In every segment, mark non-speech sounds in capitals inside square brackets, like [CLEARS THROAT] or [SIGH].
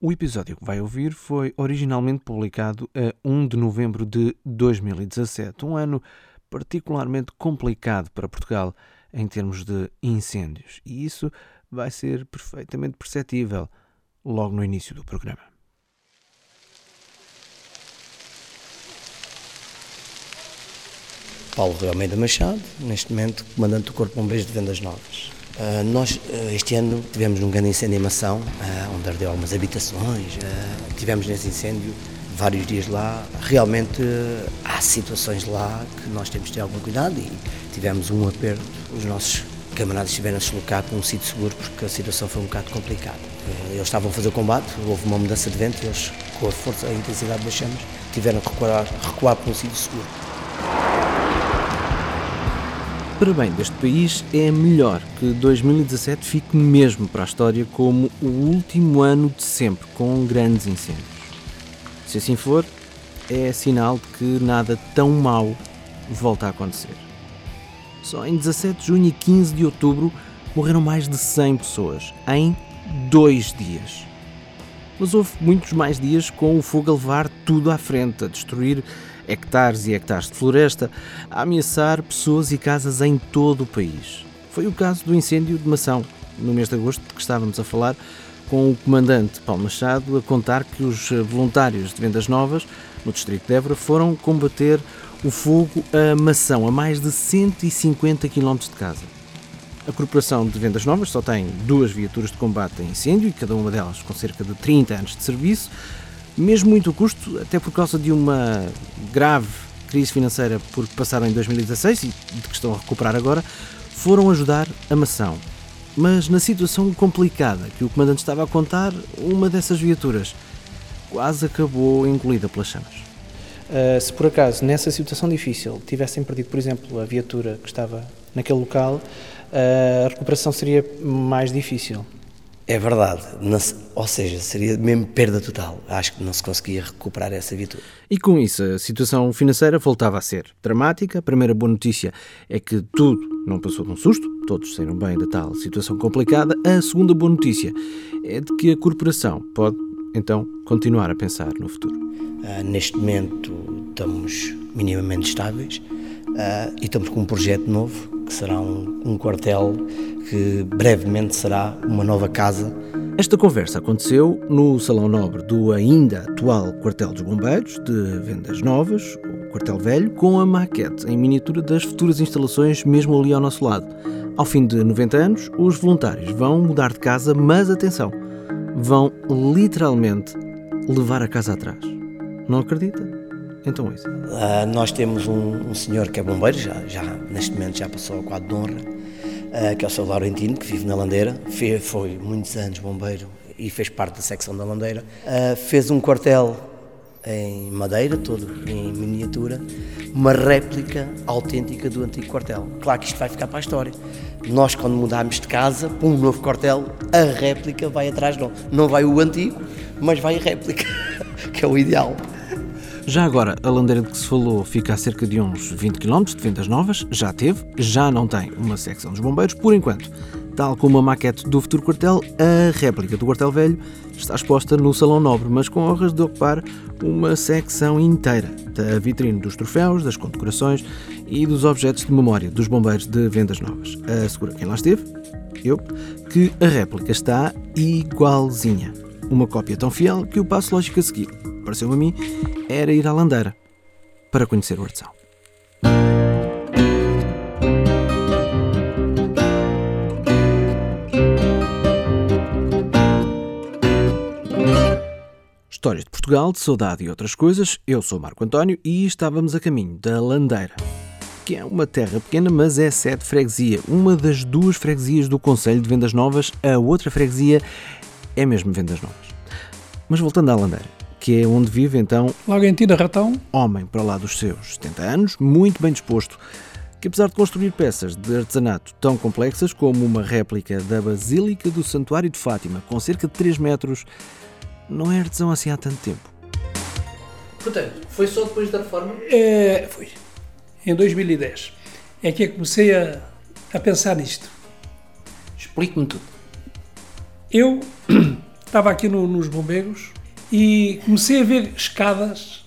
O episódio que vai ouvir foi originalmente publicado a 1 de novembro de 2017, um ano particularmente complicado para Portugal em termos de incêndios, e isso vai ser perfeitamente perceptível logo no início do programa. Paulo Rui Almeida Machado, neste momento comandante do Corpo Bombeiros de Vendas Novas. Uh, nós, uh, este ano, tivemos um grande incêndio em Mação, uh, onde ardeu algumas habitações, tivemos nesse incêndio vários dias lá. Realmente há situações lá que nós temos de ter algum cuidado e tivemos um aperto. Os nossos camaradas estiveram a se deslocar para um sítio seguro porque a situação foi um bocado complicada. Eles estavam a fazer o combate, houve uma mudança de vento eles, com a força e a intensidade das chamas, tiveram que recuar, recuar para um sítio seguro. Para bem deste país, é melhor que 2017 fique mesmo para a história como o último ano de sempre com grandes incêndios. Se assim for, é sinal de que nada tão mau volta a acontecer. Só em 17 de junho e 15 de outubro morreram mais de 100 pessoas, em dois dias. Mas houve muitos mais dias com o fogo a levar tudo à frente, a destruir hectares e hectares de floresta, a ameaçar pessoas e casas em todo o país. Foi o caso do incêndio de Mação, no mês de agosto, de que estávamos a falar, com o comandante Paulo Machado a contar que os voluntários de vendas novas, no distrito de Évora, foram combater o fogo a Mação, a mais de 150 km de casa. A Corporação de Vendas Novas só tem duas viaturas de combate a incêndio cada uma delas com cerca de 30 anos de serviço mesmo muito custo, até por causa de uma grave crise financeira por que passaram em 2016 e de que estão a recuperar agora, foram ajudar a Mação. Mas na situação complicada que o comandante estava a contar, uma dessas viaturas quase acabou engolida pelas chamas. Uh, se por acaso nessa situação difícil tivessem perdido, por exemplo, a viatura que estava naquele local, uh, a recuperação seria mais difícil. É verdade, ou seja, seria mesmo perda total. Acho que não se conseguia recuperar essa vitória. E com isso, a situação financeira voltava a ser dramática. A primeira boa notícia é que tudo não passou de um susto, todos saíram bem da tal situação complicada. A segunda boa notícia é de que a corporação pode, então, continuar a pensar no futuro. Uh, neste momento estamos minimamente estáveis uh, e estamos com um projeto novo que será um, um quartel que brevemente será uma nova casa. Esta conversa aconteceu no Salão Nobre do ainda atual Quartel dos Bombeiros, de Vendas Novas, o Quartel Velho, com a maquete em miniatura das futuras instalações, mesmo ali ao nosso lado. Ao fim de 90 anos, os voluntários vão mudar de casa, mas atenção, vão literalmente levar a casa atrás. Não acredita? Então isso. Uh, nós temos um, um, senhor que é bombeiro, já, já neste momento já passou ao quadro de honra, uh, que é o Sr. Laurentino, que vive na Landeira, Fe, foi muitos anos bombeiro e fez parte da secção da Landeira. Uh, fez um quartel em madeira, todo em miniatura, uma réplica autêntica do antigo quartel. Claro que isto vai ficar para a história. Nós, quando mudarmos de casa para um novo quartel, a réplica vai atrás de nós. Não vai o antigo, mas vai a réplica, [LAUGHS] que é o ideal. Já agora, a landeira de que se falou fica a cerca de uns 20 km de vendas novas, já teve, já não tem uma secção dos bombeiros, por enquanto. Tal como a maquete do futuro quartel, a réplica do quartel velho está exposta no Salão Nobre, mas com honras de ocupar uma secção inteira da vitrine dos troféus, das condecorações e dos objetos de memória dos bombeiros de vendas novas. Assegura quem lá esteve, eu, que a réplica está igualzinha. Uma cópia tão fiel que o passo lógico a seguir pareceu a mim, era ir à Landeira para conhecer o artesão. Histórias de Portugal, de saudade e outras coisas. Eu sou Marco António e estávamos a caminho da Landeira, que é uma terra pequena, mas é sede freguesia. Uma das duas freguesias do Conselho de Vendas Novas, a outra freguesia é mesmo Vendas Novas. Mas voltando à Landeira, que é onde vive então Lagentina Ratão, homem para lá dos seus 70 anos, muito bem disposto, que apesar de construir peças de artesanato tão complexas como uma réplica da Basílica do Santuário de Fátima, com cerca de 3 metros, não é artesão assim há tanto tempo. Portanto, foi só depois da reforma? É, foi. Em 2010. É que eu comecei a, a pensar nisto. Explique-me tudo. Eu [CLEARS THROAT] estava aqui no- nos bombeiros e comecei a ver escadas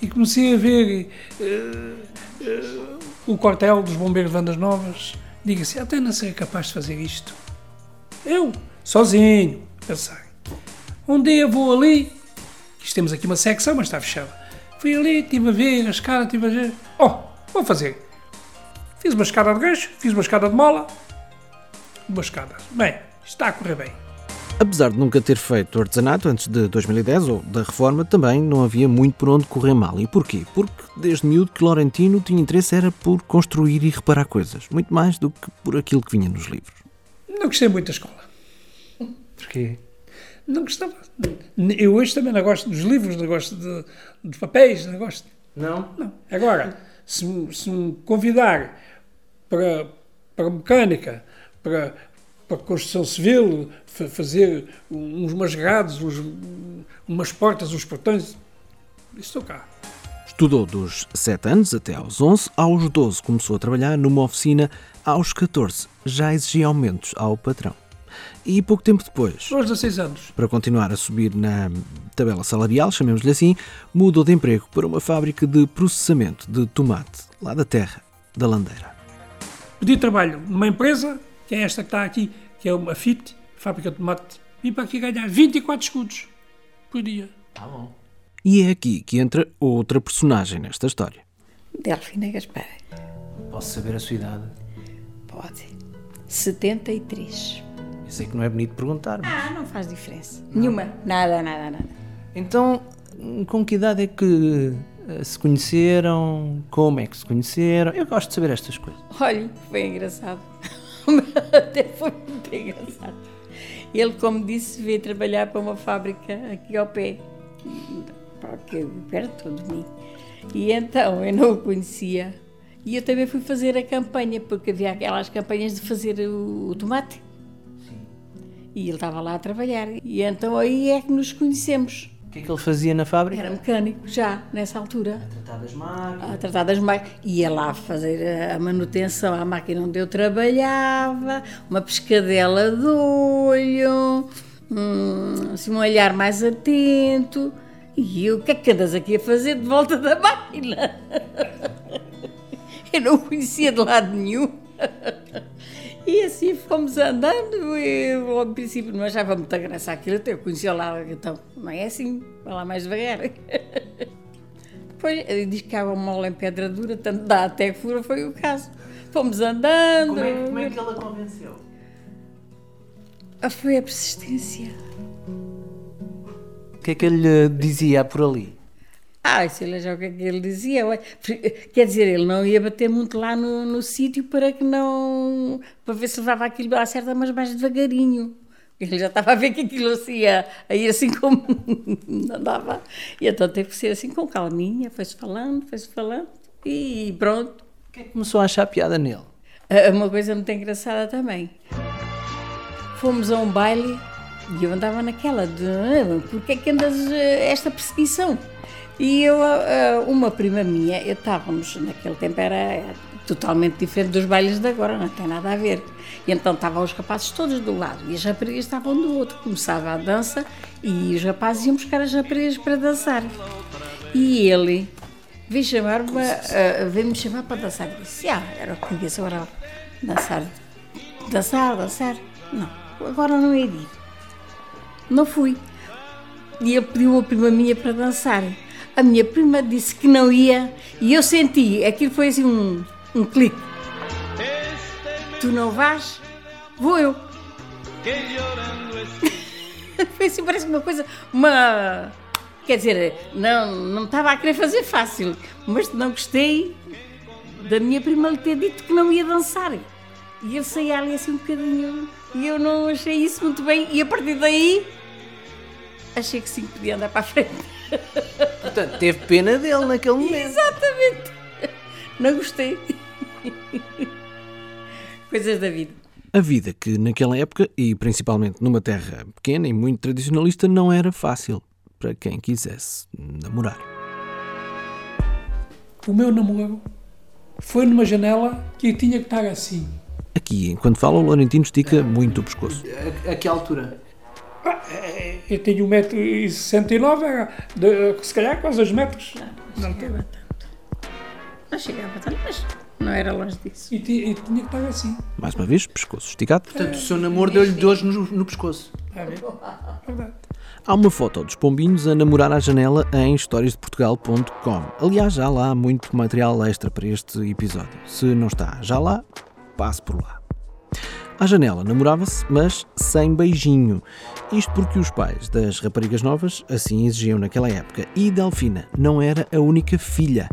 e comecei a ver eh, eh, o quartel dos bombeiros de Vandas Novas. Digo assim, até não sei capaz de fazer isto. Eu, sozinho, pensei. Um dia vou ali, temos aqui uma secção, mas está fechada. Fui ali, estive a ver a escada, estive a ver. Oh, vou fazer. Fiz uma escada de gancho, fiz uma escada de mola, uma escada. Bem, está a correr bem. Apesar de nunca ter feito artesanato antes de 2010 ou da reforma, também não havia muito por onde correr mal. E porquê? Porque desde miúdo que Laurentino tinha interesse era por construir e reparar coisas, muito mais do que por aquilo que vinha nos livros. Não gostei muito da escola. Porquê? Não gostava. Eu hoje também não gosto dos livros, não gosto de, de papéis, não gosto. Não? Não. Agora, se, me- se me convidar para, para mecânica, para, para construção civil, fa- fazer uns masgados, uns, umas portas, uns portões, estou cá. Estudou dos 7 anos até aos 11, aos 12 começou a trabalhar numa oficina, aos 14 já exigia aumentos ao patrão. E pouco tempo depois, Aos 16 anos. para continuar a subir na tabela salarial, chamemos-lhe assim, mudou de emprego para uma fábrica de processamento de tomate, lá da terra, da Landeira. Pedi trabalho numa empresa, que é esta que está aqui, que é uma FIT, Fábrica de Tomate. Vim para aqui ganhar 24 escudos por dia. Tá bom. E é aqui que entra outra personagem nesta história. Delfina Gaspar. Posso saber a sua idade? Pode. 73. Eu sei que não é bonito perguntar, mas... Ah, não faz diferença. Nenhuma. Nada, nada, nada. Então, com que idade é que eh, se conheceram? Como é que se conheceram? Eu gosto de saber estas coisas. Olha, foi engraçado. Até [LAUGHS] foi muito engraçado. Ele, como disse, veio trabalhar para uma fábrica aqui ao pé, aqui, perto de mim. E então eu não o conhecia. E eu também fui fazer a campanha, porque havia aquelas campanhas de fazer o, o tomate. E ele estava lá a trabalhar. E então aí é que nos conhecemos. O que é que ele fazia na fábrica? Era mecânico já, nessa altura. Tratar das máquinas. a tratar das máquinas. Ia lá fazer a manutenção à máquina onde eu trabalhava, uma pescadela de olho, hum, assim, um olhar mais atento. E eu, o que é que andas aqui a fazer de volta da máquina? [LAUGHS] Eu não conhecia de lado nenhum. [LAUGHS] E assim fomos andando. Eu, ao princípio, não achava muita graça aquilo, até eu conhecia lá, então, não é assim, vai lá mais devagar. [LAUGHS] Depois ele diz que há uma mola em pedra dura, tanto dá até que fura, foi o caso. Fomos andando. Como é, como é que ele a convenceu? Ah, Foi a persistência. O que é que ele dizia por ali? Ah, sei lá já o que é que ele dizia. Quer dizer, ele não ia bater muito lá no, no sítio para que não. para ver se levava aquilo à certa, mas mais devagarinho. Ele já estava a ver que aquilo assim ia, assim como [LAUGHS] não dava. E então teve que ser assim com calminha, foi-se falando, foi-se falando e pronto. O que é que começou a achar piada nele? Ah, Uma coisa muito engraçada também. Fomos a um baile e eu andava naquela de "Ah, porque é que andas eh, esta perseguição? E eu, ah, uma prima minha, estávamos, naquele tempo era totalmente diferente dos bailes de agora, não tem nada a ver. E então estavam os rapazes todos do lado e as raparigas estavam do outro. Começava a dança e os rapazes iam buscar as raparigas para dançar. E ele veio chamar-me, ah, veio-me chamar para dançar. Eu disse, ah, era o que disse agora, dançar. Dançar, dançar. Não, agora não é de ir. Não fui. E ele pediu uma prima minha para dançar. A minha prima disse que não ia e eu senti, aquilo foi assim um, um clique. Tu não vais? Vou eu. [LAUGHS] foi assim, parece uma coisa, uma... Quer dizer, não, não estava a querer fazer fácil, mas não gostei da minha prima lhe ter dito que não ia dançar. E ele saía ali assim um bocadinho e eu não achei isso muito bem e a partir daí achei que sim, podia andar para a frente. [LAUGHS] Portanto, teve pena dele naquele momento. Exatamente. Não gostei. Coisas da vida. A vida que naquela época, e principalmente numa terra pequena e muito tradicionalista, não era fácil para quem quisesse namorar. O meu namoro foi numa janela que eu tinha que estar assim. Aqui, enquanto fala, o Laurentino estica muito o pescoço. A, a que altura? Eu tenho 1,69m, era de, se calhar quase 2 metros. Não, não chegava tanto. Não chegava tanto, mas não era longe disso. E, e tinha que estar assim. Mais uma vez, pescoço esticado. Portanto, o seu namoro deu-lhe dores no, no pescoço. Está a ver? Verdade. Há uma foto dos pombinhos a namorar à janela em historiasdeportugal.com. Aliás, já lá há muito material extra para este episódio. Se não está já lá, passe por lá. À janela namorava-se, mas sem beijinho. Isto porque os pais das raparigas novas assim exigiam naquela época. E Delfina não era a única filha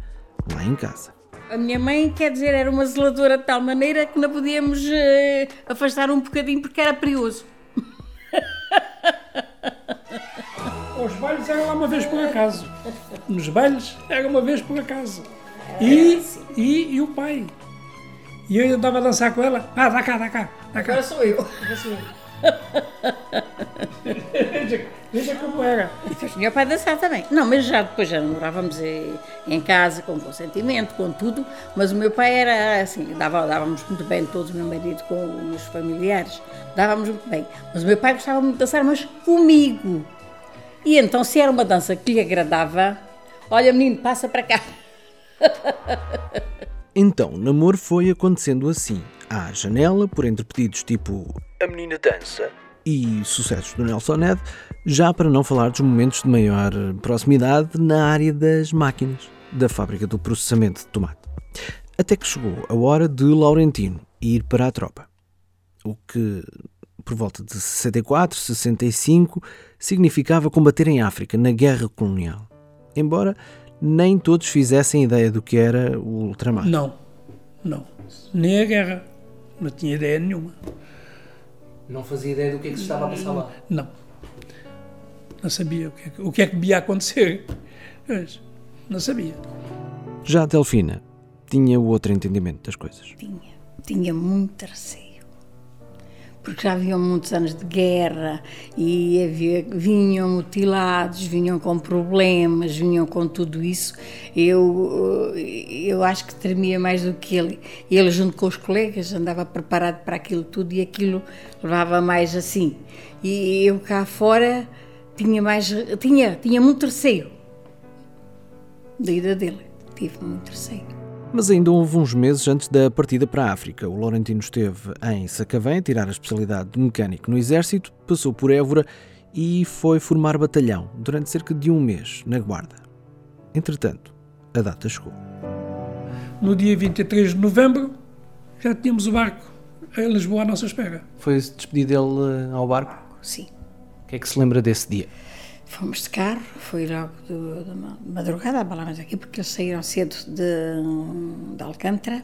lá em casa. A minha mãe, quer dizer, era uma zeladora de tal maneira que não podíamos eh, afastar um bocadinho porque era perigoso. [LAUGHS] Os bailes era lá uma vez por acaso. Nos bailes era uma vez por acaso. E, e, e o pai. E eu andava a dançar com ela. Ah, dá cá, dá cá, dá cá. sou eu. Veja, veja como era. Depois meu pai dançar também. Não, mas já depois já namorávamos em, casa, com consentimento, com tudo. Mas o meu pai era assim, dava, dávamos muito bem todos, meu marido com os familiares. Dávamos muito bem. Mas o meu pai gostava muito de dançar, mas comigo. E então, se era uma dança que lhe agradava, olha menino, passa para cá. [LAUGHS] Então, o namoro foi acontecendo assim. À janela, por entre pedidos tipo A Menina Dança e sucessos do Nelson Ned, já para não falar dos momentos de maior proximidade na área das máquinas, da fábrica do processamento de tomate. Até que chegou a hora de Laurentino ir para a tropa. O que, por volta de 64, 65, significava combater em África, na guerra colonial. Embora nem todos fizessem ideia do que era o ultramar. Não, não. Nem a guerra. Não tinha ideia nenhuma. Não fazia ideia do que é que se estava a passar lá. Não. Não sabia o que é que, o que, é que devia acontecer. Mas não sabia. Já a Delfina tinha o outro entendimento das coisas. Tinha, tinha muito receio. Porque já haviam muitos anos de guerra e havia, vinham mutilados, vinham com problemas, vinham com tudo isso. Eu, eu acho que tremia mais do que ele. Ele, junto com os colegas, andava preparado para aquilo tudo e aquilo levava mais assim. E eu cá fora tinha mais, tinha, tinha muito receio da ida dele. Tive muito receio. Mas ainda houve uns meses antes da partida para a África. O Laurentino esteve em Sacavém a tirar a especialidade de mecânico no Exército, passou por Évora e foi formar batalhão durante cerca de um mês na Guarda. Entretanto, a data chegou. No dia 23 de novembro, já tínhamos o barco em Lisboa à nossa espera. Foi despedir dele eh, ao barco? Sim. O que é que se lembra desse dia? Fomos de carro, foi logo do- de ma- madrugada, falamos aqui, porque eles saíram cedo de, de Alcântara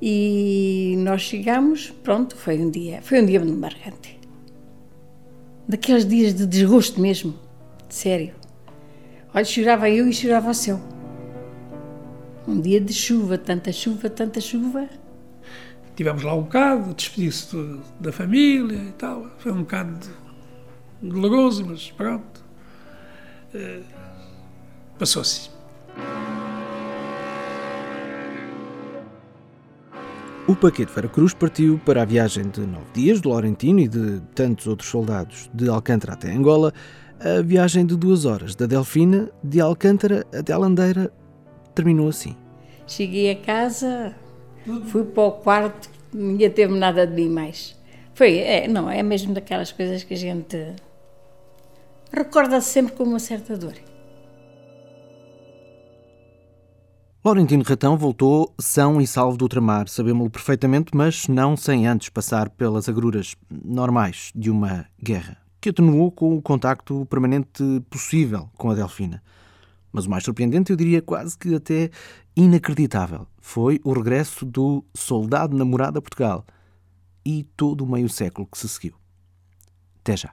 e nós chegamos, pronto, foi um dia, foi um dia muito marcante. Daqueles dias de desgosto mesmo, sério. Olha, chorava eu e chorava o céu. Um dia de chuva, tanta chuva, tanta chuva. Tivemos lá um bocado, despedir-se do- da família e tal. Foi um bocado de- doloroso, mas pronto. Eh, Passou-se. O Paquete Veracruz partiu para a viagem de nove dias de Laurentino e de tantos outros soldados de Alcântara até Angola, a viagem de duas horas da Delfina, de Alcântara até a Landeira, terminou assim. Cheguei a casa, fui para o quarto, ninguém teve nada de mim mais. Foi, é, não, é mesmo daquelas coisas que a gente recorda sempre com uma certa dor. Laurentino Ratão voltou são e salvo do ultramar, sabemos-lo perfeitamente, mas não sem antes passar pelas agruras normais de uma guerra, que atenuou com o contacto permanente possível com a Delfina. Mas o mais surpreendente, eu diria quase que até inacreditável, foi o regresso do soldado namorado a Portugal e todo o meio século que se seguiu. Até já.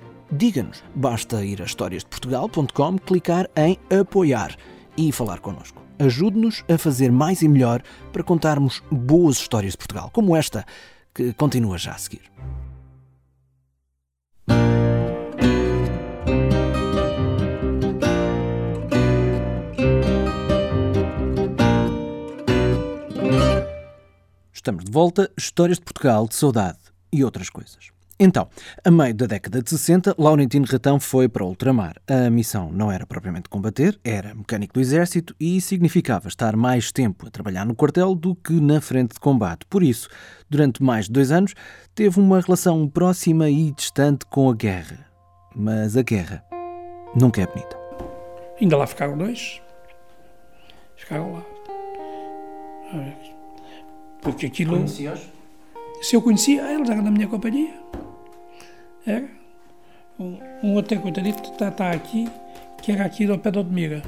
diga-nos. Basta ir a historiasdeportugal.com, clicar em apoiar e falar connosco. Ajude-nos a fazer mais e melhor para contarmos boas histórias de Portugal, como esta, que continua já a seguir. Estamos de volta, histórias de Portugal, de saudade e outras coisas. Então, a meio da década de 60, Laurentino Ratão foi para o ultramar. A missão não era propriamente combater, era mecânico do exército e significava estar mais tempo a trabalhar no quartel do que na frente de combate. Por isso, durante mais de dois anos, teve uma relação próxima e distante com a guerra. Mas a guerra nunca é bonita. Ainda lá ficaram dois. Ficaram lá. Porque aquilo. Conhecia-os? Se eu conhecia, eles eram da minha companhia. Era. Um, um outro coitadito está, está aqui, que era aqui do pé de Odmira.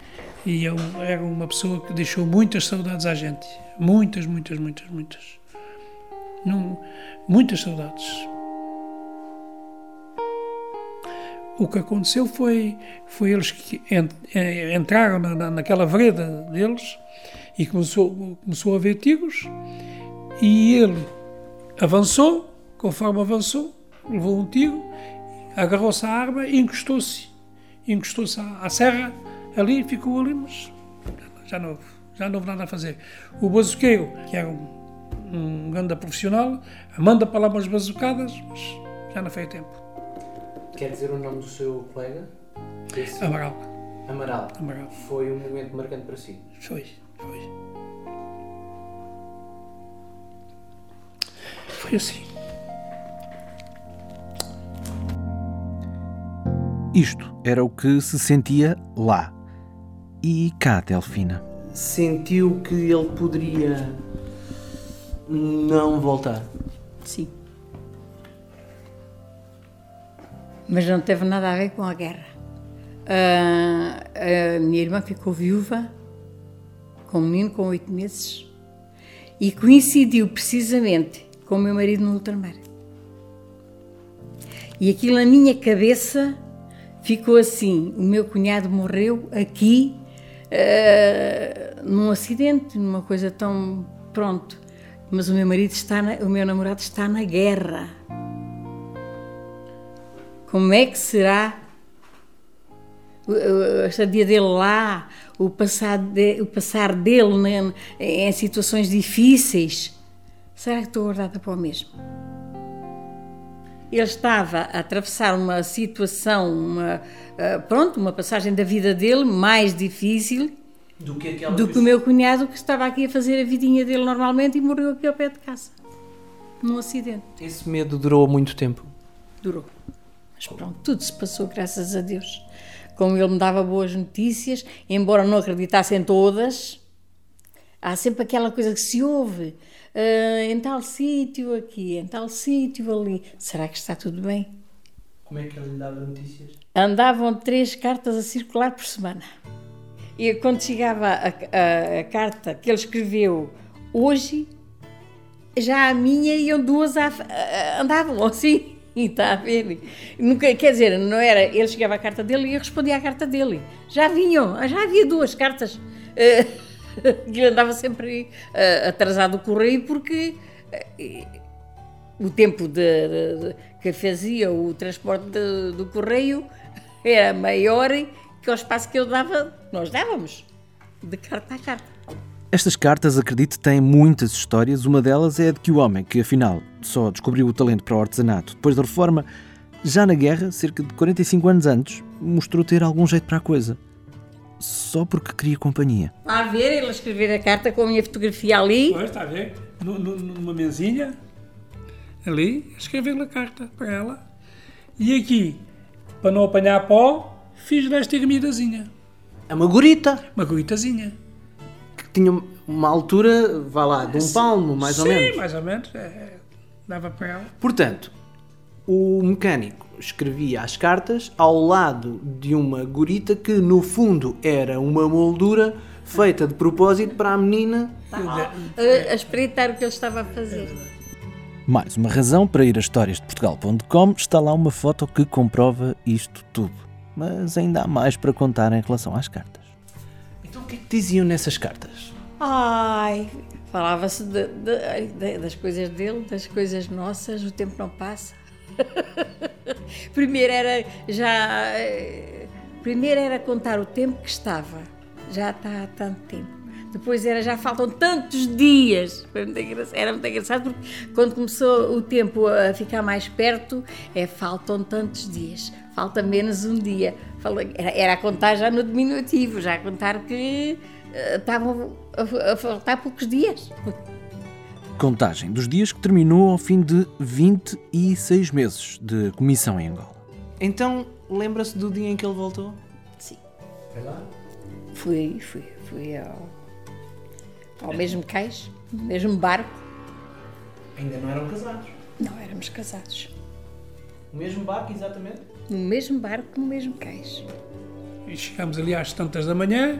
E eu, era uma pessoa que deixou muitas saudades à gente. Muitas, muitas, muitas, muitas. Muitas saudades. O que aconteceu foi, foi eles que entraram na, naquela vereda deles e começou, começou a haver tiros e ele avançou, conforme avançou, levou um tiro, agarrou-se à arma e encostou-se. Encostou-se à, à, serra ali ficou ali, mas já não, houve, já não houve nada a fazer. O bazuqueiro, que era um, um grande profissional, manda para lá umas bazucadas, mas já não foi tempo. Quer dizer o nome do seu colega? Esse... Amaral. Amaral. Amaral. Foi um momento marcante para si? Foi, foi. Foi assim. Isto era o que se sentia lá. E cá, Delfina? Sentiu que ele poderia não voltar? Sim. Mas não teve nada a ver com a guerra. Uh, a minha irmã ficou viúva com um menino com oito meses e coincidiu precisamente com o meu marido no ultramar. E aquilo na minha cabeça ficou assim: o meu cunhado morreu aqui uh, num acidente, numa coisa tão pronto. Mas o meu marido está, na, o meu namorado está na guerra. Como é que será a estadia dele lá, o passar, de, o passar dele né, em situações difíceis? Será que estou guardada para o mesmo? Ele estava a atravessar uma situação, uma, uh, pronto, uma passagem da vida dele mais difícil do que, do que o meu cunhado que estava aqui a fazer a vidinha dele normalmente e morreu aqui ao pé de casa, num acidente. Esse medo durou muito tempo? Durou. Mas pronto, tudo se passou, graças a Deus. Como ele me dava boas notícias, embora não acreditasse em todas, há sempre aquela coisa que se ouve uh, em tal sítio aqui, em tal sítio ali. Será que está tudo bem? Como é que ele lhe dava notícias? Andavam três cartas a circular por semana. E quando chegava a, a, a carta que ele escreveu hoje, já a minha iam duas a, andavam [LAUGHS] assim. E está a ver? Nunca, quer dizer, não era. Ele chegava à carta dele e eu respondia à carta dele. Já vinham, já havia duas cartas. Uh, [LAUGHS] que andava sempre uh, atrasado o correio porque uh, o tempo de, de, que fazia o transporte de, do correio era maior que o espaço que eu dava, nós dávamos, de carta a carta. Estas cartas, acredito, têm muitas histórias. Uma delas é a de que o homem, que afinal só descobriu o talento para o artesanato depois da reforma, já na guerra, cerca de 45 anos antes, mostrou ter algum jeito para a coisa só porque queria companhia. Está a ver ele escrever a carta com a minha fotografia ali? Pois, está a ver? numa mesinha, ali, escrever a carta para ela. E aqui, para não apanhar pó, fiz desta ermidazinha. É uma gorita. Uma goritazinha. Que tinha uma altura, vá lá, de um palmo, mais Sim, ou menos. mais ou menos. É, dava para ela. Portanto, o mecânico escrevia as cartas ao lado de uma gorita que no fundo era uma moldura feita de propósito para a menina. A, a espreitar o que ele estava a fazer. Mais uma razão para ir a historiasdeportugal.com está lá uma foto que comprova isto tudo. Mas ainda há mais para contar em relação às cartas. Então o que é que diziam nessas cartas? Ai, falava-se de- de- de- das coisas dele, das coisas nossas, o tempo não passa. [LAUGHS] primeiro era já. eh, Primeiro era contar o tempo que estava. Já está há tanto tempo. Depois era já faltam tantos dias. Muito era muito engraçado porque quando começou o tempo a ficar mais perto, é faltam tantos dias. Falta menos um dia. Era, a contar já no diminutivo, já a contar que eh, estavam a faltar poucos dias. Contagem dos dias que terminou ao fim de 26 meses de comissão em Angola. Então lembra-se do dia em que ele voltou? Sim. Fui, fui, fui ao, ao mesmo cais, no mesmo barco. Ainda não eram casados. Não éramos casados. O mesmo barco, exatamente? No mesmo barco, no mesmo cais. E chegámos ali às tantas da manhã,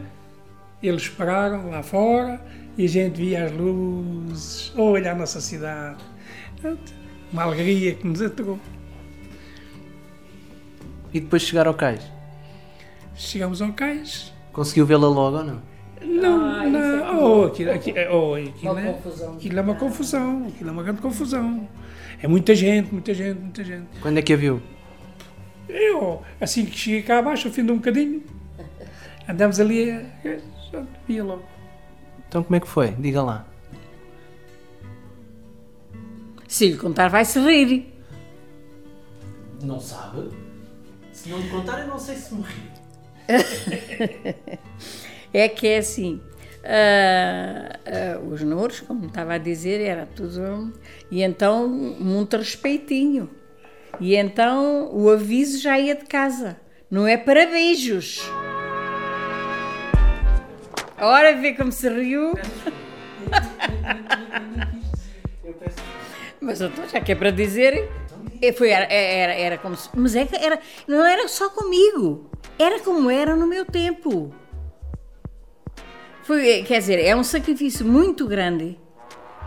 eles pararam lá fora e a gente via as luzes, olha a nossa cidade. Uma alegria que nos atrou. E depois chegar ao cais. Chegamos ao cais. Conseguiu vê-la logo ou não? Não, não. Oh, aquilo, aquilo, oh, aquilo, é, aquilo é uma confusão. Aquilo é uma grande confusão. É muita gente, muita gente, muita gente. Quando é que a viu? Eu, assim que cheguei cá abaixo, ao fim de um bocadinho, andamos ali, a- a- via logo. Então como é que foi? Diga lá. Se lhe contar, vai-se rir. Não sabe? Se não lhe contar, eu não sei se me ri. [LAUGHS] É que é assim. ah, ah, os nouros, como estava a dizer, era tudo. E então, muito respeitinho. E então, o aviso já ia de casa. Não é para beijos. Ora, vê como se riu. Mas então, já que é para dizer, é, foi, era, era, era como se. Mas é que era, não era só comigo. Era como era no meu tempo. Foi, quer dizer, é um sacrifício muito grande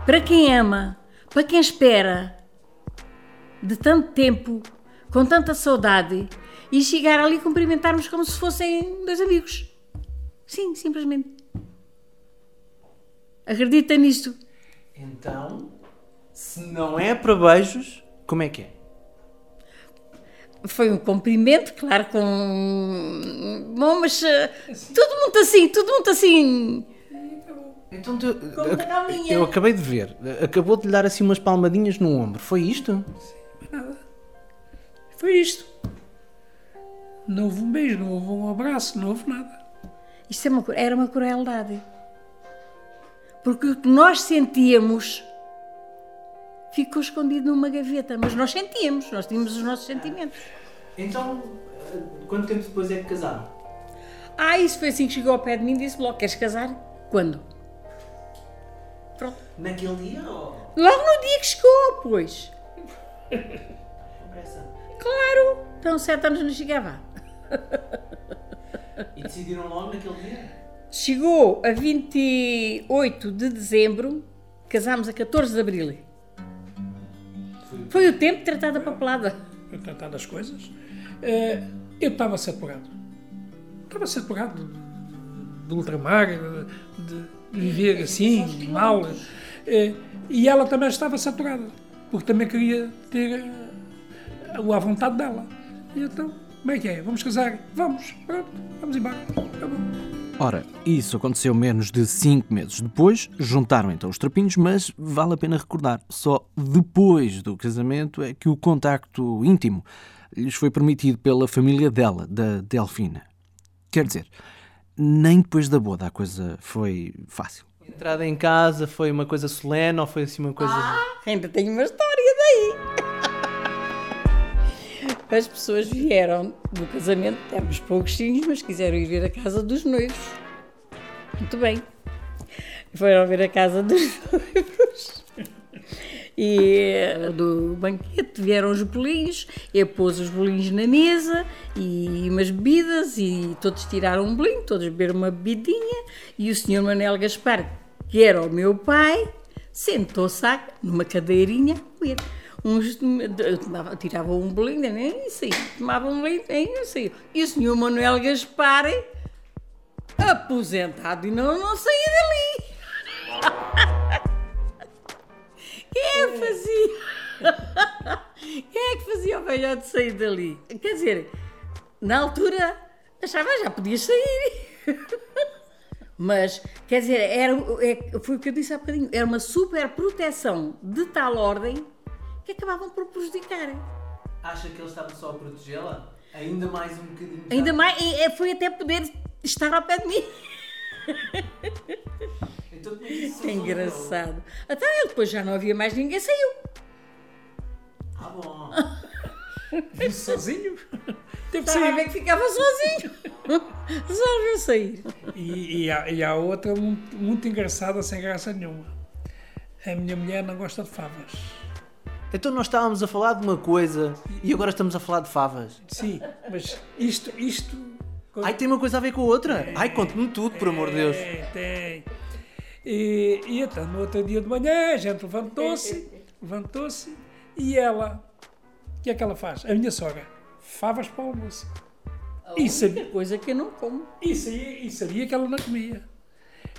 para quem ama, para quem espera de tanto tempo, com tanta saudade, e chegar ali e cumprimentarmos como se fossem dois amigos. Sim, simplesmente. Acredita nisto? Então, se não é para beijos, como é que é? Foi um cumprimento, claro, com. Bom, mas eh, tudo muito assim, tudo muito assim. Então, tu, eu acabei de ver. Acabou de lhe dar assim umas palmadinhas no ombro. Foi isto? Foi isto. Não houve um beijo, não houve um abraço, não houve nada. Isto é uma, era uma crueldade. Porque o que nós sentíamos ficou escondido numa gaveta, mas nós sentíamos, nós tínhamos os nossos sentimentos. Então, quanto tempo depois é que casaram? Ah, isso foi assim que chegou ao pé de mim e disse logo: Queres casar? Quando? Pronto. Naquele dia ou Logo no dia que chegou, pois. [LAUGHS] Claro, então sete anos não chegava. E decidiram logo naquele dia? Chegou a 28 de dezembro, casámos a 14 de abril. Foi o tempo de tratar da papelada. Para tratar das coisas. Eh, eu estava saturado. Estava saturado de, de ultramar, de, viver assim, mal. Eh, e ela também estava saturada, porque também queria ter eh, a vontade dela. E então, como é que é? Vamos casar? Vamos, pronto, vamos embora. Acabou. Ora, isso aconteceu menos de 5 meses depois, juntaram então os trapinhos, mas vale a pena recordar, só depois do casamento é que o contacto íntimo lhes foi permitido pela família dela, da Delfina. Quer dizer, nem depois da boda a coisa foi fácil. A entrada em casa foi uma coisa solene ou foi assim uma coisa. Ainda tenho uma história daí. As pessoas vieram do casamento, éramos pouquinhos, mas quiseram ir ver a casa dos noivos. Muito bem. Foram ver a casa dos [LAUGHS] noivos. E eh, do banquete vieram os bolinhos, eu pus os bolinhos na mesa e umas bebidas e todos tiraram um bolinho, todos beberam uma bebidinha e o senhor Manuel Gaspar, que era o meu pai, sentou-se numa cadeirinha a comer. Uns tomava, tiravam um bolinho, nem isso aí, tomavam um bolinho, nem aí. E o senhor Manuel Gaspar, aposentado, e não, não saía dali. [LAUGHS] Quem é que fazia? [LAUGHS] Quem é que fazia o velhote sair dali? Quer dizer, na altura achava já podia sair. [LAUGHS] Mas, quer dizer, era, é, foi o que eu disse há bocadinho, era uma super proteção de tal ordem que acabavam por prejudicar. Acha que ele estava só a protegê-la? Ainda mais um bocadinho. Ainda mais, e, foi até poder estar ao pé de mim. Então, que engraçado. Até ele depois já não havia mais ninguém, saiu. Ah, bom. [LAUGHS] Sozinho? Teve Estava a ver que ficava sozinho. Resolveu sair. E, e, há, e há outra muito, muito engraçada, sem graça nenhuma. A minha mulher não gosta de favas. Então nós estávamos a falar de uma coisa e agora estamos a falar de favas. Sim, mas isto, isto. Ai, tem uma coisa a ver com a outra? É, Ai, conte-me tudo, por amor de Deus. Tem. E, e então, no outro dia de manhã, a gente levantou-se, levantou-se e ela, o que é que ela faz? A minha sogra, favas para o almoço. E sabia, coisa que eu não como. E sabia, e sabia que ela não comia.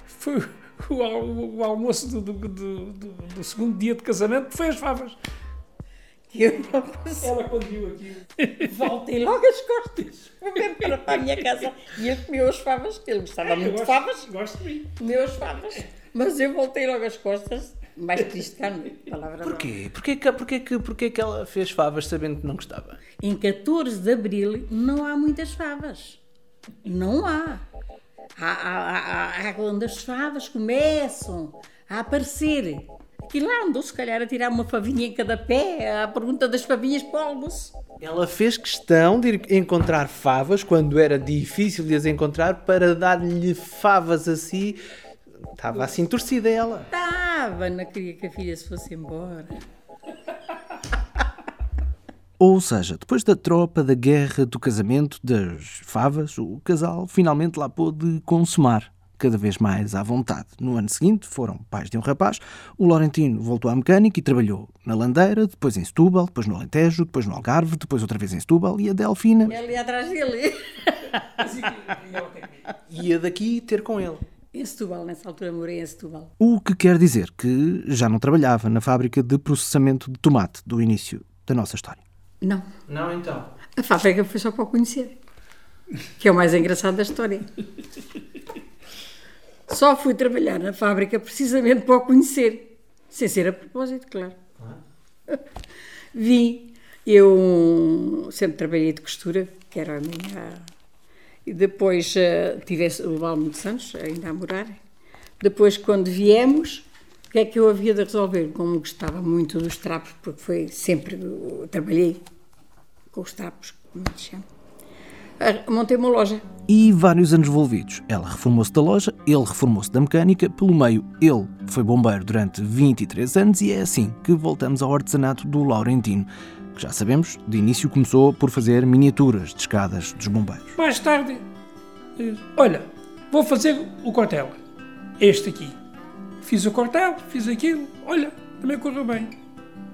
Foi o, o, o almoço do, do, do, do, segundo dia de casamento, foi as favas. Eu não. Ela quando viu aquilo. Voltei logo as costas. Fui mesmo para, para a minha casa e ele comeu as favas, ele gostava é, muito gosto, de favas. Gosto de mim. Comeu as favas. Mas eu voltei logo as costas, mais triste que a palavra Porquê? Porquê que, porquê, que, porquê que ela fez favas sabendo que não gostava? Em 14 de Abril não há muitas favas. Não há. Há, há, há quando as favas começam a aparecer. E lá andou, se calhar, a tirar uma favinha em cada pé, à pergunta das favinhas para o almoço. Ela fez questão de encontrar favas quando era difícil de as encontrar para dar-lhe favas assim. Estava assim torcida ela. Estava, não queria que a filha se fosse embora. Ou seja, depois da tropa, da guerra, do casamento, das favas, o casal finalmente lá pôde consumar cada vez mais à vontade. No ano seguinte, foram pais de um rapaz. O Laurentino voltou à mecânica e trabalhou na Landeira, depois em Setúbal, depois no Alentejo, depois no Algarve, depois outra vez em Setúbal e a Delfina... Ele ia atrás dele. ia daqui ter com ele. Em Setúbal, nessa altura morei em Setúbal. O que quer dizer que já não trabalhava na fábrica de processamento de tomate do início da nossa história. Não. Não, então? A fábrica foi só para o conhecer. Que é o mais engraçado da história. Só fui trabalhar na fábrica precisamente para o conhecer. Sem ser a propósito, claro. Vim. Eu sempre trabalhei de costura, que era a minha. E depois uh, tive o Balmo de Santos, ainda a morar. Depois, quando viemos, o que é que eu havia de resolver? Como gostava muito dos trapos, porque foi sempre. Trabalhei com os trapos, como se chama montei uma loja. E vários anos envolvidos. Ela reformou-se da loja, ele reformou-se da mecânica, pelo meio ele foi bombeiro durante 23 anos e é assim que voltamos ao artesanato do Laurentino, que já sabemos, de início começou por fazer miniaturas de escadas dos bombeiros. Mais tarde, eh, olha, vou fazer o cortel, este aqui. Fiz o cortel, fiz aquilo, olha, também correu bem,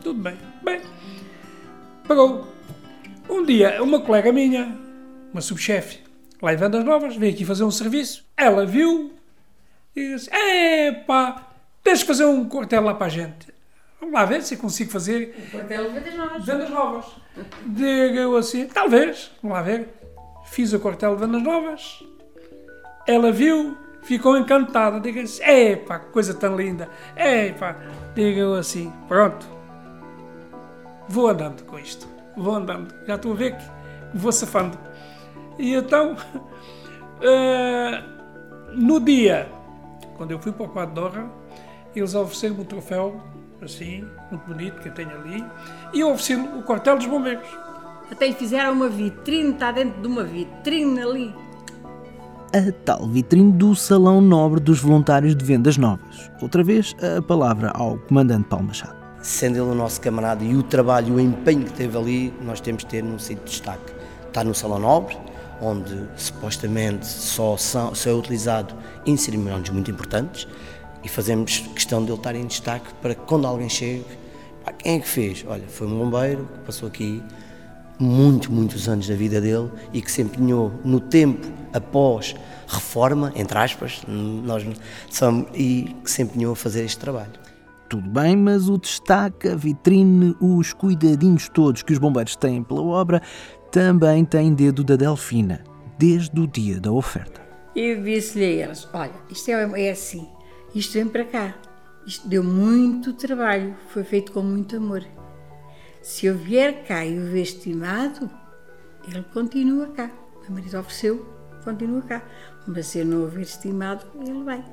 tudo bem. Bem, pagou. Um dia, uma colega minha uma subchefe lá em Vendas Novas, veio aqui fazer um serviço. Ela viu e disse: Epá, tens de fazer um quartel lá para a gente. Vamos lá ver se consigo fazer. Um quartel de Vendas Novas. Vendas Novas. Digo eu assim: Talvez, vamos lá ver. Fiz o quartel de Vendas Novas. Ela viu, ficou encantada. Digo assim: que coisa tão linda. Epá, digo assim: Pronto. Vou andando com isto. Vou andando. Já estou a ver que vou safando. E então, uh, [LAUGHS] no dia, quando eu fui para o quadro de honra, eles ofereceram-me um troféu, assim, muito bonito, que eu tenho ali, e ofereci o quartel dos bombeiros. Até fizeram uma vitrine, está dentro de uma vitrine ali. A tal vitrine do Salão Nobre dos Voluntários de Vendas Novas. Outra vez, a palavra ao Comandante Paulo Machado. sendo ele o nosso camarada e o trabalho o empenho que teve ali, nós temos que ter num sítio de destaque. Está no Salão Nobre, onde supostamente só, são, só é utilizado em cerimónias muito importantes e fazemos questão de ele estar em destaque para que quando alguém chegue, pá, quem é que fez? Olha, foi um bombeiro que passou aqui muito, muitos anos da vida dele e que se empenhou no tempo após reforma, entre aspas, nós somos, e que se empenhou a fazer este trabalho. Tudo bem, mas o destaque, a vitrine, os cuidadinhos todos que os bombeiros têm pela obra também tem dedo da Delfina, desde o dia da oferta. Eu disse-lhe a eles: Olha, isto é, é assim, isto vem para cá. Isto deu muito trabalho, foi feito com muito amor. Se eu vier cá e o ver estimado, ele continua cá. O meu marido ofereceu, continua cá. Mas se eu não o ver estimado, ele vai.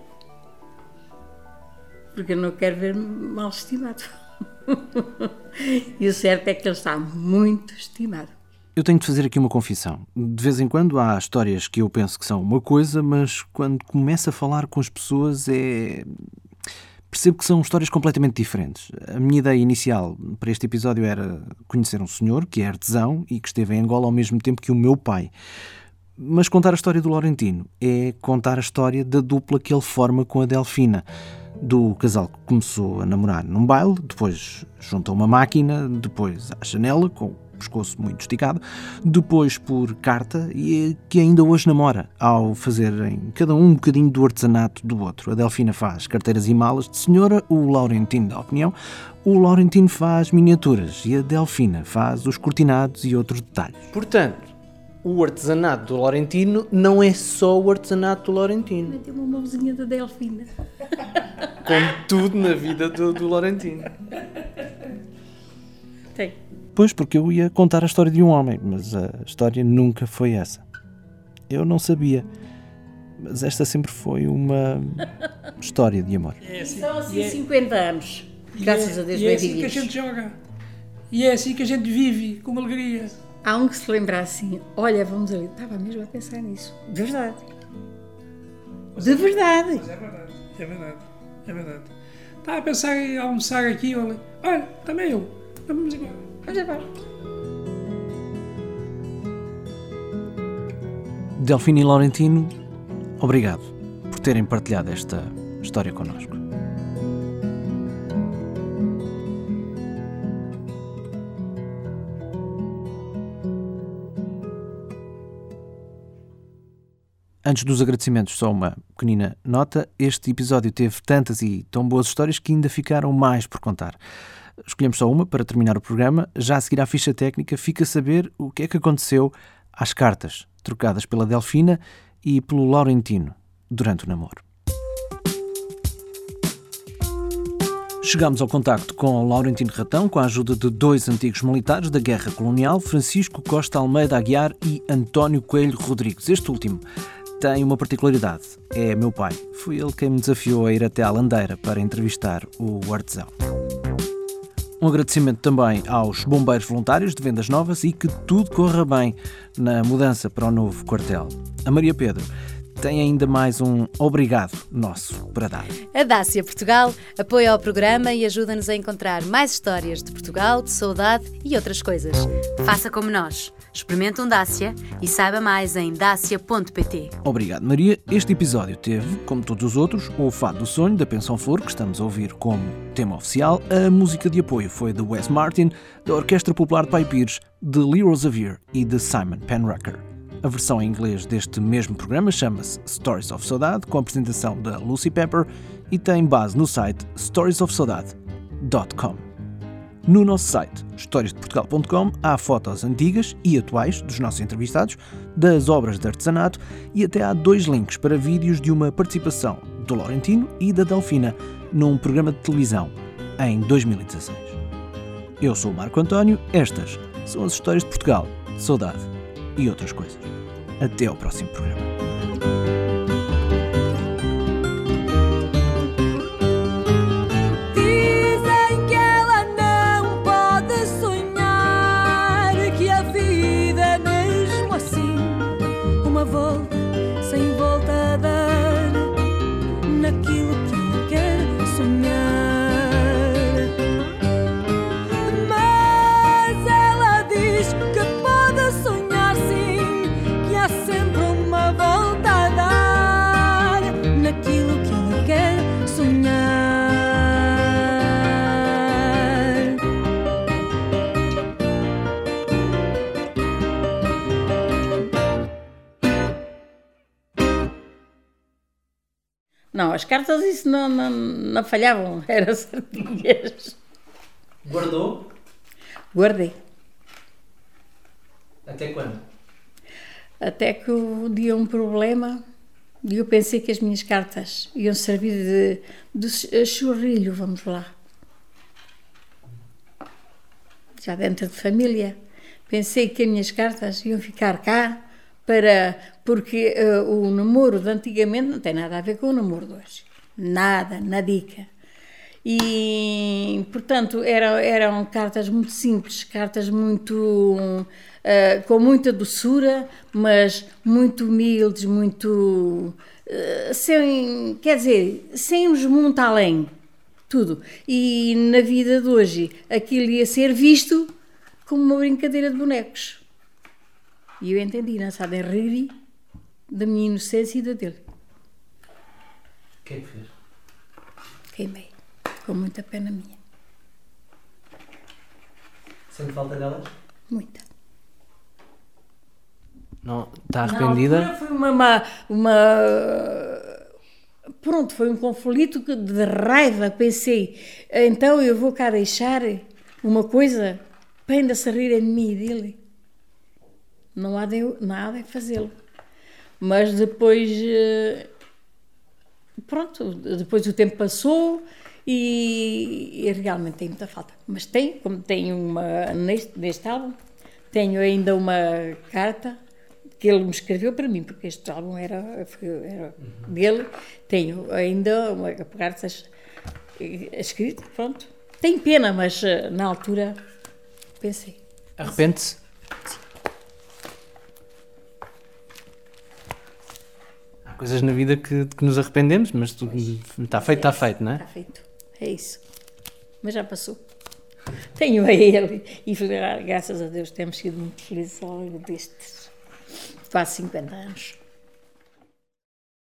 Porque eu não quero ver mal estimado. [LAUGHS] e o certo é que ele está muito estimado. Eu tenho de fazer aqui uma confissão. De vez em quando há histórias que eu penso que são uma coisa, mas quando começo a falar com as pessoas é. Percebo que são histórias completamente diferentes. A minha ideia inicial para este episódio era conhecer um senhor que é artesão e que esteve em Angola ao mesmo tempo que o meu pai. Mas contar a história do Laurentino é contar a história da dupla que ele forma com a Delfina. Do casal que começou a namorar num baile, depois juntou uma máquina, depois à janela, com pescoço muito esticado, depois por carta e que ainda hoje namora, ao fazerem cada um um bocadinho do artesanato do outro. A Delfina faz carteiras e malas de senhora, o Laurentino da opinião, o Laurentino faz miniaturas e a Delfina faz os cortinados e outros detalhes. Portanto, o artesanato do Laurentino não é só o artesanato do Laurentino. Tem uma mãozinha da Delfina. Como tudo na vida do, do Laurentino. Tem. Pois, porque eu ia contar a história de um homem, mas a história nunca foi essa. Eu não sabia. Mas esta sempre foi uma história de amor. É assim, São assim e é- 50 anos. e Graças é- a Deus, E é bem assim que a gente joga. E é assim que a gente vive, com alegria. Há um que se lembra assim: olha, vamos ali. Estava mesmo a pensar nisso. De verdade. De verdade. Mas é verdade, é verdade, é verdade. Estava a pensar em almoçar aqui, olha, olha, também eu. Vamos embora. Vamos embora. Delfino e Laurentino, obrigado por terem partilhado esta história connosco. Antes dos agradecimentos, só uma pequenina nota. Este episódio teve tantas e tão boas histórias que ainda ficaram mais por contar. Escolhemos só uma para terminar o programa. Já a seguir à ficha técnica, fica a saber o que é que aconteceu às cartas trocadas pela Delfina e pelo Laurentino durante o namoro. Chegámos ao contacto com Laurentino Ratão com a ajuda de dois antigos militares da Guerra Colonial, Francisco Costa Almeida Aguiar e António Coelho Rodrigues. Este último tem uma particularidade, é meu pai. Foi ele quem me desafiou a ir até à Landeira para entrevistar o artesão. Um agradecimento também aos bombeiros voluntários de Vendas Novas e que tudo corra bem na mudança para o novo quartel. A Maria Pedro tem ainda mais um obrigado nosso para dar. A Dácia Portugal apoia o programa e ajuda-nos a encontrar mais histórias de Portugal, de saudade e outras coisas. Faça como nós. Experimente um Dácia e saiba mais em dacia.pt. Obrigado, Maria. Este episódio teve, como todos os outros, o Fado do Sonho, da Pensão Flor, que estamos a ouvir como tema oficial. A música de apoio foi de Wes Martin, da Orquestra Popular de Pai Pires, de Leroy Xavier e de Simon Penrucker. A versão em inglês deste mesmo programa chama-se Stories of Saudade, com a apresentação da Lucy Pepper e tem base no site storiesofsaudade.com. No nosso site, historiasdeportugal.com, há fotos antigas e atuais dos nossos entrevistados, das obras de artesanato e até há dois links para vídeos de uma participação do Laurentino e da Delfina num programa de televisão em 2016. Eu sou o Marco António, estas são as histórias de Portugal, saudade e outras coisas. Até ao próximo programa. Não, as cartas isso não, não, não falhavam, eram certinhas. Guardou? Guardei. Até quando? Até que um dia um problema e eu pensei que as minhas cartas iam servir de, de churrilho, vamos lá. Já dentro de família. Pensei que as minhas cartas iam ficar cá para porque uh, o namoro de antigamente não tem nada a ver com o namoro de hoje. Nada, nadica. E, portanto, eram, eram cartas muito simples, cartas muito. Uh, com muita doçura, mas muito humildes, muito. Uh, sem. quer dizer, sem uns muito além. Tudo. E na vida de hoje, aquilo ia ser visto como uma brincadeira de bonecos. E eu entendi, lançada em rir da minha inocência e da dele. Quem é fez? Queimei, com muita pena minha. Sente falta delas? Muita. Não, está arrependida? Na foi uma, uma, uma, Pronto, foi um conflito de raiva. Pensei, então eu vou cá deixar uma coisa para ainda se rirem de mim e dele. Não há de, nada de fazê-lo. Mas depois. eh, Pronto, depois o tempo passou e, e realmente tem muita falta. Mas tem, como tenho uma. Neste, neste álbum, tenho ainda uma carta que ele me escreveu para mim, porque este álbum era, era dele. Tenho ainda uma carta es- escrita, pronto. Tem pena, mas eh, na altura pensei. Arrepende-se? Há coisas na vida que, que nos arrependemos, mas tu- está feito, está feito, não é? Está feito. É isso. Mas já passou. [LAUGHS] Tenho a ele e graças a Deus temos sido muito felizes ao longo destes quase 50 anos.